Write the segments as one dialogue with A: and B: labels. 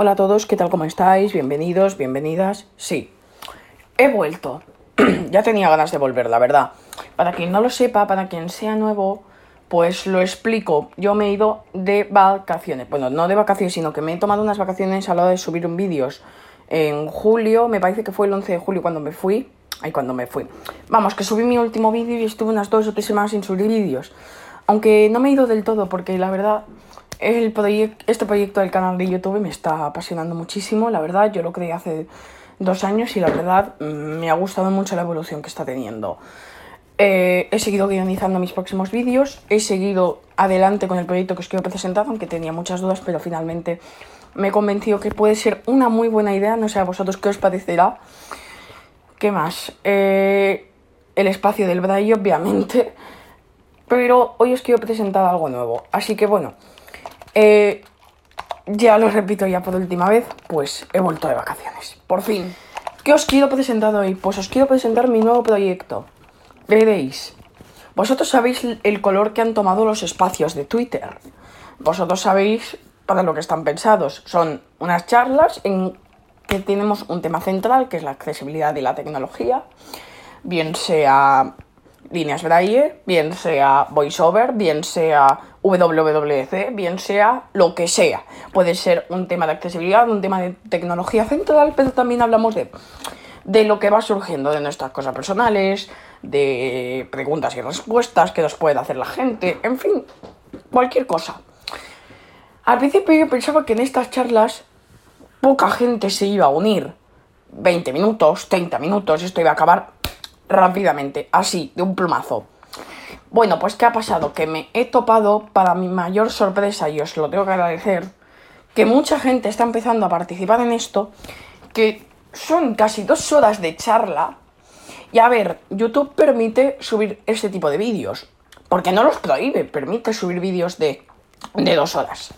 A: Hola a todos, ¿qué tal? ¿Cómo estáis? Bienvenidos, bienvenidas. Sí, he vuelto. ya tenía ganas de volver, la verdad. Para quien no lo sepa, para quien sea nuevo, pues lo explico. Yo me he ido de vacaciones. Bueno, no de vacaciones, sino que me he tomado unas vacaciones a la hora de subir un vídeos. En julio, me parece que fue el 11 de julio cuando me fui. Ay, cuando me fui. Vamos, que subí mi último vídeo y estuve unas dos o tres semanas sin subir vídeos. Aunque no me he ido del todo, porque la verdad el este proyecto del canal de YouTube me está apasionando muchísimo, la verdad, yo lo creé hace dos años y la verdad mm, me ha gustado mucho la evolución que está teniendo. Eh, he seguido guionizando mis próximos vídeos, he seguido adelante con el proyecto que os quiero presentar, aunque tenía muchas dudas, pero finalmente me he convencido que puede ser una muy buena idea, no sé a vosotros qué os parecerá. ¿Qué más? Eh, el espacio del braille, obviamente, pero hoy os quiero presentar algo nuevo, así que bueno. Eh, ya lo repito ya por última vez, pues he vuelto de vacaciones. Por fin. ¿Qué os quiero presentar hoy? Pues os quiero presentar mi nuevo proyecto. Veréis. Vosotros sabéis el color que han tomado los espacios de Twitter. Vosotros sabéis para lo que están pensados. Son unas charlas en que tenemos un tema central, que es la accesibilidad y la tecnología. Bien sea líneas braille, bien sea voiceover, bien sea WWDC, bien sea lo que sea. Puede ser un tema de accesibilidad, un tema de tecnología central, pero también hablamos de, de lo que va surgiendo, de nuestras cosas personales, de preguntas y respuestas que nos puede hacer la gente, en fin, cualquier cosa. Al principio yo pensaba que en estas charlas poca gente se iba a unir. 20 minutos, 30 minutos, esto iba a acabar rápidamente, así, de un plumazo. Bueno, pues ¿qué ha pasado? Que me he topado, para mi mayor sorpresa, y os lo tengo que agradecer, que mucha gente está empezando a participar en esto, que son casi dos horas de charla. Y a ver, YouTube permite subir este tipo de vídeos, porque no los prohíbe, permite subir vídeos de, de dos horas.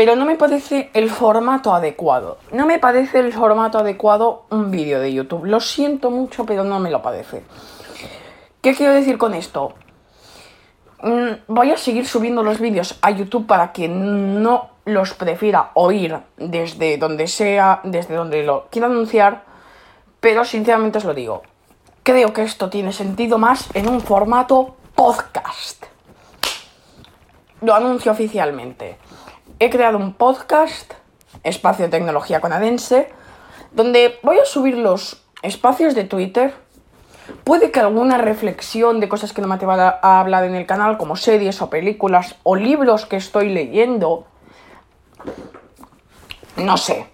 A: Pero no me parece el formato adecuado. No me parece el formato adecuado un vídeo de YouTube. Lo siento mucho, pero no me lo parece. ¿Qué quiero decir con esto? Mm, voy a seguir subiendo los vídeos a YouTube para que no los prefiera oír desde donde sea, desde donde lo quiera anunciar, pero sinceramente os lo digo, creo que esto tiene sentido más en un formato podcast. Lo anuncio oficialmente. He creado un podcast, Espacio Tecnología Conadense, donde voy a subir los espacios de Twitter, Puede que alguna reflexión de cosas que no me atrevo a hablar en el canal, como series o películas o libros que estoy leyendo, no sé.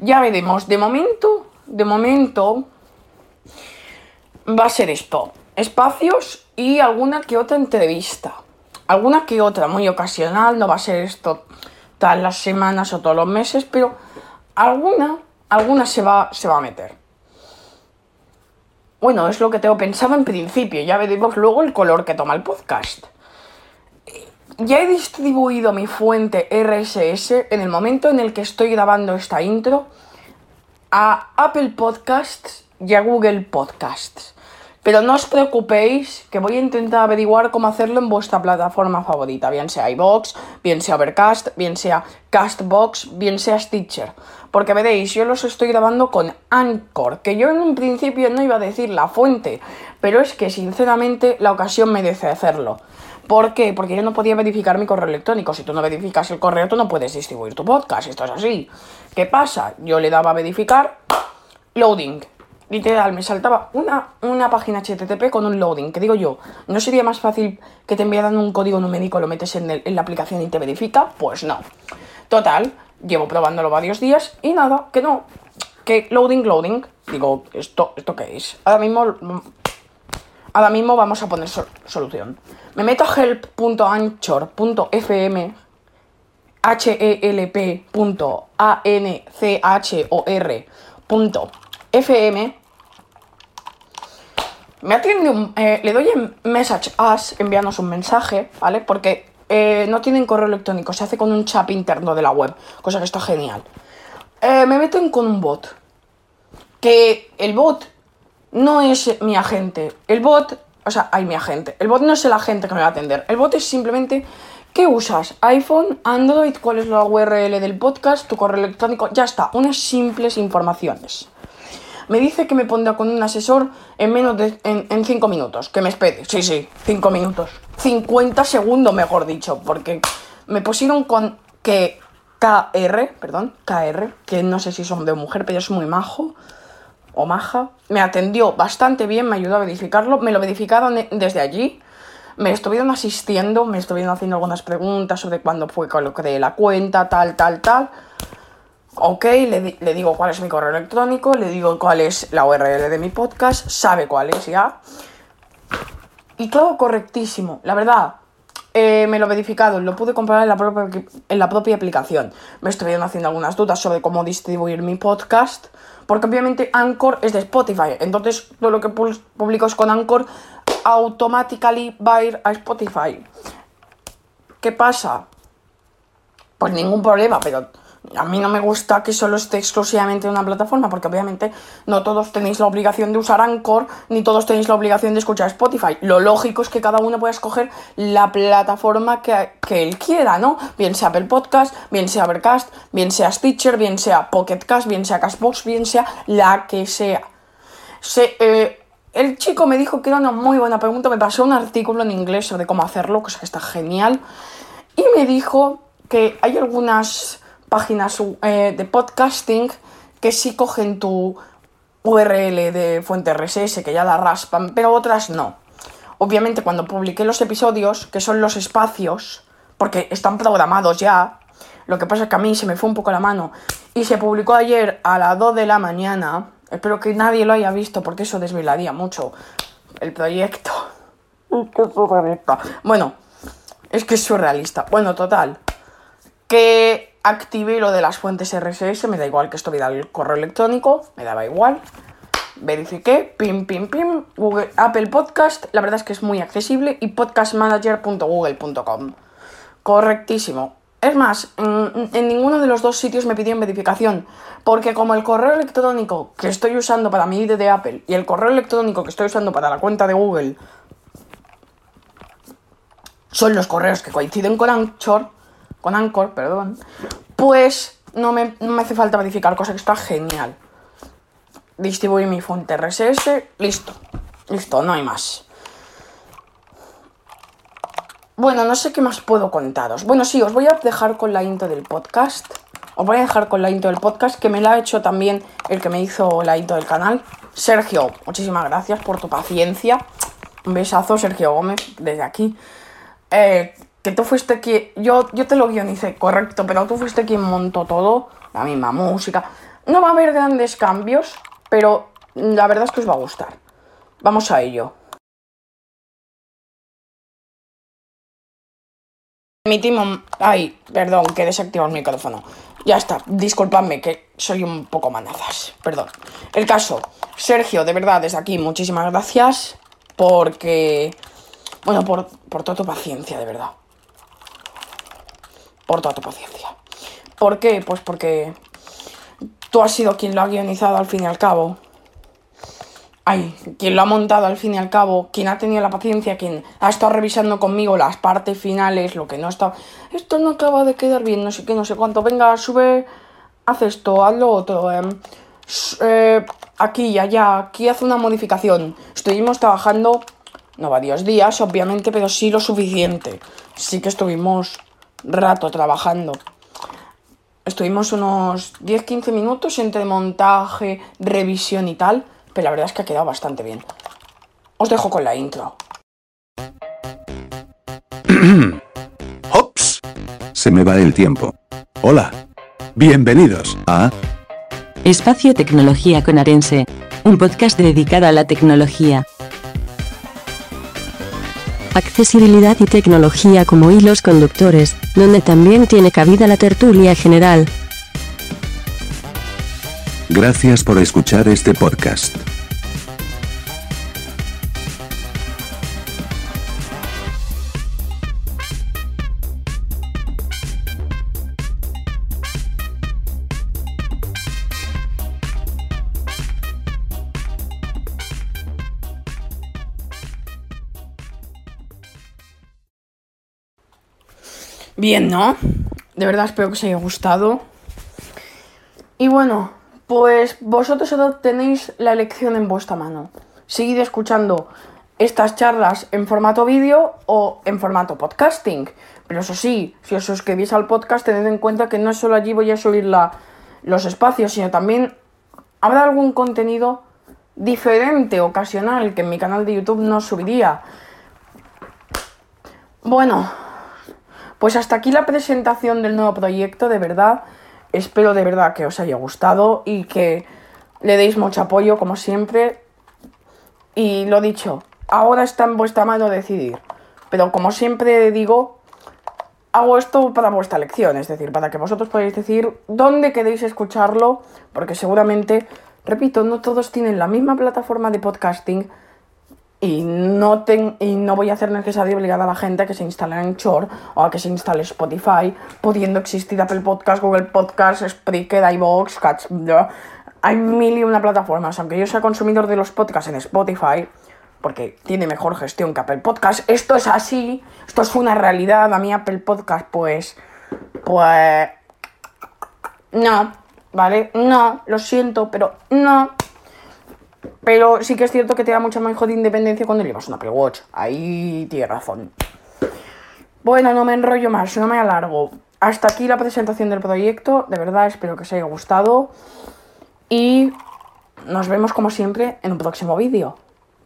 A: Ya veremos. De momento, de momento, va a ser esto. Espacios y alguna que otra entrevista. Alguna que otra, muy ocasional, no va a ser esto todas las semanas o todos los meses, pero alguna, alguna se va, se va a meter. Bueno, es lo que tengo pensado en principio, ya veremos luego el color que toma el podcast. Ya he distribuido mi fuente RSS en el momento en el que estoy grabando esta intro a Apple Podcasts y a Google Podcasts. Pero no os preocupéis, que voy a intentar averiguar cómo hacerlo en vuestra plataforma favorita, bien sea iBox, bien sea Overcast, bien sea Castbox, bien sea Stitcher. Porque veréis, yo los estoy grabando con Anchor, que yo en un principio no iba a decir la fuente, pero es que sinceramente la ocasión merece hacerlo. ¿Por qué? Porque yo no podía verificar mi correo electrónico. Si tú no verificas el correo, tú no puedes distribuir tu podcast. Esto es así. ¿Qué pasa? Yo le daba a verificar, loading literal, me saltaba una, una página HTTP con un loading, que digo yo, ¿no sería más fácil que te enviaran un código numérico, lo metes en, en la aplicación y te verifica? Pues no. Total, llevo probándolo varios días y nada, que no, que loading, loading. Digo, ¿esto, esto qué es? Ahora mismo, ahora mismo vamos a poner solución. Me meto a help.anchor.fm help.anchor.fm me atiende un... Eh, le doy en Message Us, enviarnos un mensaje, ¿vale? Porque eh, no tienen correo electrónico, se hace con un chat interno de la web, cosa que está genial. Eh, me meten con un bot. Que el bot no es mi agente. El bot, o sea, hay mi agente. El bot no es el agente que me va a atender. El bot es simplemente ¿Qué usas? iPhone, Android, cuál es la URL del podcast, tu correo electrónico, ya está, unas simples informaciones. Me dice que me pondrá con un asesor en menos de en 5 minutos, que me espere. Sí, sí, 5 minutos. 50 segundos, mejor dicho, porque me pusieron con que KR, perdón, KR, que no sé si son de mujer, pero es muy majo o maja. Me atendió bastante bien, me ayudó a verificarlo, me lo verificaron desde allí. Me estuvieron asistiendo, me estuvieron haciendo algunas preguntas sobre cuándo fue que lo creé la cuenta, tal, tal, tal. Ok, le, le, digo cuál es mi correo electrónico, le digo cuál es la URL de mi podcast, sabe cuál es ya. Y todo correctísimo, la verdad. Eh, me lo he verificado, lo pude comprobar en la, propia, en la propia aplicación. Me estuvieron haciendo algunas dudas sobre cómo distribuir mi podcast, porque obviamente Anchor es de Spotify, entonces todo lo que publico es con Anchor automáticamente va a ir a Spotify. ¿Qué pasa? Pues ningún problema, pero a mí no me gusta que solo esté exclusivamente en una plataforma, porque obviamente no todos tenéis la obligación de usar Anchor, ni todos tenéis la obligación de escuchar Spotify. Lo lógico es que cada uno pueda escoger la plataforma que, él quiera, ¿no? Bien sea Apple Podcast, bien sea Overcast, bien sea Stitcher, bien sea Pocket Cast, bien sea Castbox, bien sea la que sea. Eh, el chico me dijo que era una muy buena pregunta, me pasó un artículo en inglés sobre cómo hacerlo, cosa que está genial, y me dijo que hay algunas páginas eh, de podcasting que sí cogen tu URL de fuente RSS, que ya la raspan, pero otras no. Obviamente cuando publiqué los episodios, que son los espacios, porque están programados ya, lo que pasa es que a mí se me fue un poco la mano, y se publicó ayer a las 2 de la mañana, espero que nadie lo haya visto porque eso desvelaría mucho el proyecto. Bueno, es que es surrealista. Bueno, total. Que activé lo de las fuentes RSS, me da igual que estuviera el correo electrónico, me daba igual. Verifiqué, pim, pim, pim, Google, Apple Podcast, la verdad es que es muy accesible, y podcastmanager.google.com. Correctísimo. Es más, en, en, ninguno de los dos sitios me pidieron verificación, porque como el correo electrónico que estoy usando para mi ID de Apple y el correo electrónico que estoy usando para la cuenta de Google son los correos que coinciden con Anchor, con Anchor, perdón, pues no me, hace falta verificar, cosa que está genial. Distribuir mi fuente RSS, listo, listo, no hay más. Bueno, no sé qué más puedo contaros. Bueno, sí, os voy a dejar con la intro del podcast. Os voy a dejar con la intro del podcast, que me la ha hecho también el que me hizo la intro del canal. Sergio, muchísimas gracias por tu paciencia. Un besazo, Sergio Gómez, desde aquí. Eh, que tú fuiste quien, yo, yo te lo guionicé, correcto, pero tú fuiste quien montó todo, la misma música. No va a haber grandes cambios, pero la verdad es que os va a gustar. Vamos a ello. Emitimos... Ay, perdón, que desactivado el micrófono. Ya está, disculpadme que soy un poco manazas. Perdón. El caso, Sergio, de verdad, desde aquí, muchísimas gracias. Porque. Bueno, por, por toda tu paciencia, de verdad por toda tu paciencia. ¿Por qué? Pues porque tú has sido quien lo ha guionizado al fin y al cabo. Ay, quien lo ha montado al fin y al cabo, quien ha tenido la paciencia, quien ha estado revisando conmigo las partes finales, lo que no está. Esto no acaba de quedar bien, no sé qué, no sé cuánto. Venga, sube, haz esto, haz lo otro. Em, eh, aquí y allá, aquí hace una modificación. Estuvimos trabajando, no varios días, obviamente, pero sí lo suficiente. Sí que estuvimos rato trabajando. Estuvimos unos 10-15 minutos entre montaje, revisión y tal, pero la verdad es que ha quedado bastante bien. Os dejo con la intro.
B: ¡Ops! Se me va el tiempo. Hola. Bienvenidos a
C: Espacio Tecnología con Arense, un podcast dedicado a la tecnología accesibilidad y tecnología como hilos conductores, donde también tiene cabida la tertulia general.
B: Gracias por escuchar este podcast.
A: Bien, ¿no? De verdad espero que os haya gustado. Y bueno, pues vosotros tenéis la elección en vuestra mano. Seguid escuchando estas charlas en formato vídeo o en formato podcasting. Pero eso sí, si os suscribís al podcast, tened en cuenta que no solo allí voy a subir la, los espacios, sino también habrá algún contenido diferente, ocasional, que en mi canal de YouTube no subiría. Bueno, pues hasta aquí la presentación del nuevo proyecto, de verdad. Espero de verdad que os haya gustado y que le deis mucho apoyo, como siempre. Y lo dicho, ahora está en vuestra mano decidir. Pero como siempre digo, hago esto para vuestra lección, es decir, para que vosotros podáis decir dónde queréis escucharlo, porque seguramente, repito, no todos tienen la misma plataforma de podcasting y no, ten, y no voy a hacer necesario obligar a la gente a que se instale Anchor o a que se instale Spotify, pudiendo existir Apple Podcast, Google Podcast, Spreaker, iVoox, Catch... Hay mil y una plataformas, aunque yo sea consumidor de los podcasts en Spotify, porque tiene mejor gestión que Apple Podcast. Esto es así, esto es una realidad. A mí Apple Podcast, pues, pues, no, ¿vale? No, lo siento, pero no. Pero sí que es cierto que te da mucha mejor independencia cuando llevas un Apple Watch. Ahí tiene razón. Bueno, no me enrollo más, no me alargo. Hasta aquí la presentación del proyecto. De verdad, espero que os haya gustado. Y nos vemos como siempre en un próximo vídeo.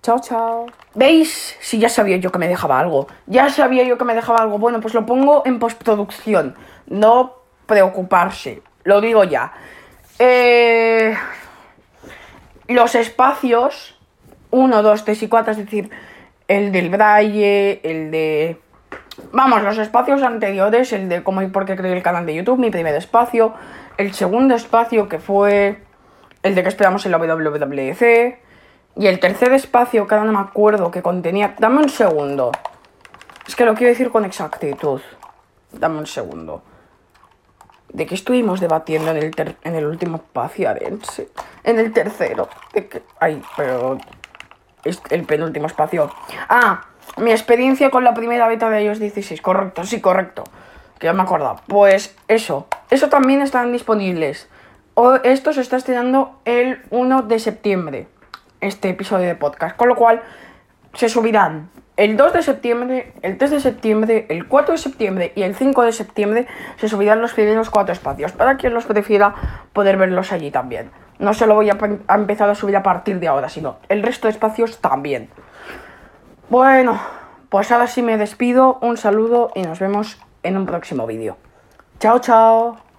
A: Chao, chao. ¿Veis? Si ya sabía yo que me dejaba algo. Ya sabía yo que me dejaba algo. Bueno, pues lo pongo en postproducción. No preocuparse. Lo digo ya. Eh, los espacios 1, 2, 3 y 4, es decir, el del braille, el de... Vamos, los espacios anteriores, el de cómo y por qué creé el canal de YouTube, mi primer espacio, el segundo espacio que fue el de que esperamos en la WWDC, y el tercer espacio, que ahora no me acuerdo, que contenía... Dame un segundo. Es que lo quiero decir con exactitud. Dame un segundo. ¿De qué estuvimos debatiendo en el, ter- en el último espacio, Arense? En el tercero. ¿De qué? Ay, pero... Es el penúltimo espacio. Ah, mi experiencia con la primera beta de iOS 16. Correcto, sí, correcto. Que ya me acuerdo. Pues eso. Eso también están disponibles. O esto se está estrenando el 1 de septiembre. Este episodio de podcast. Con lo cual, se subirán el 2 de septiembre, el 3 de septiembre, el 4 de septiembre y el 5 de septiembre. Se subirán los primeros cuatro espacios. Para quien los prefiera poder verlos allí también. No se lo voy a, pe- a empezar a subir a partir de ahora, sino el resto de espacios también. Bueno, pues ahora sí me despido. Un saludo y nos vemos en un próximo vídeo. Chao, chao.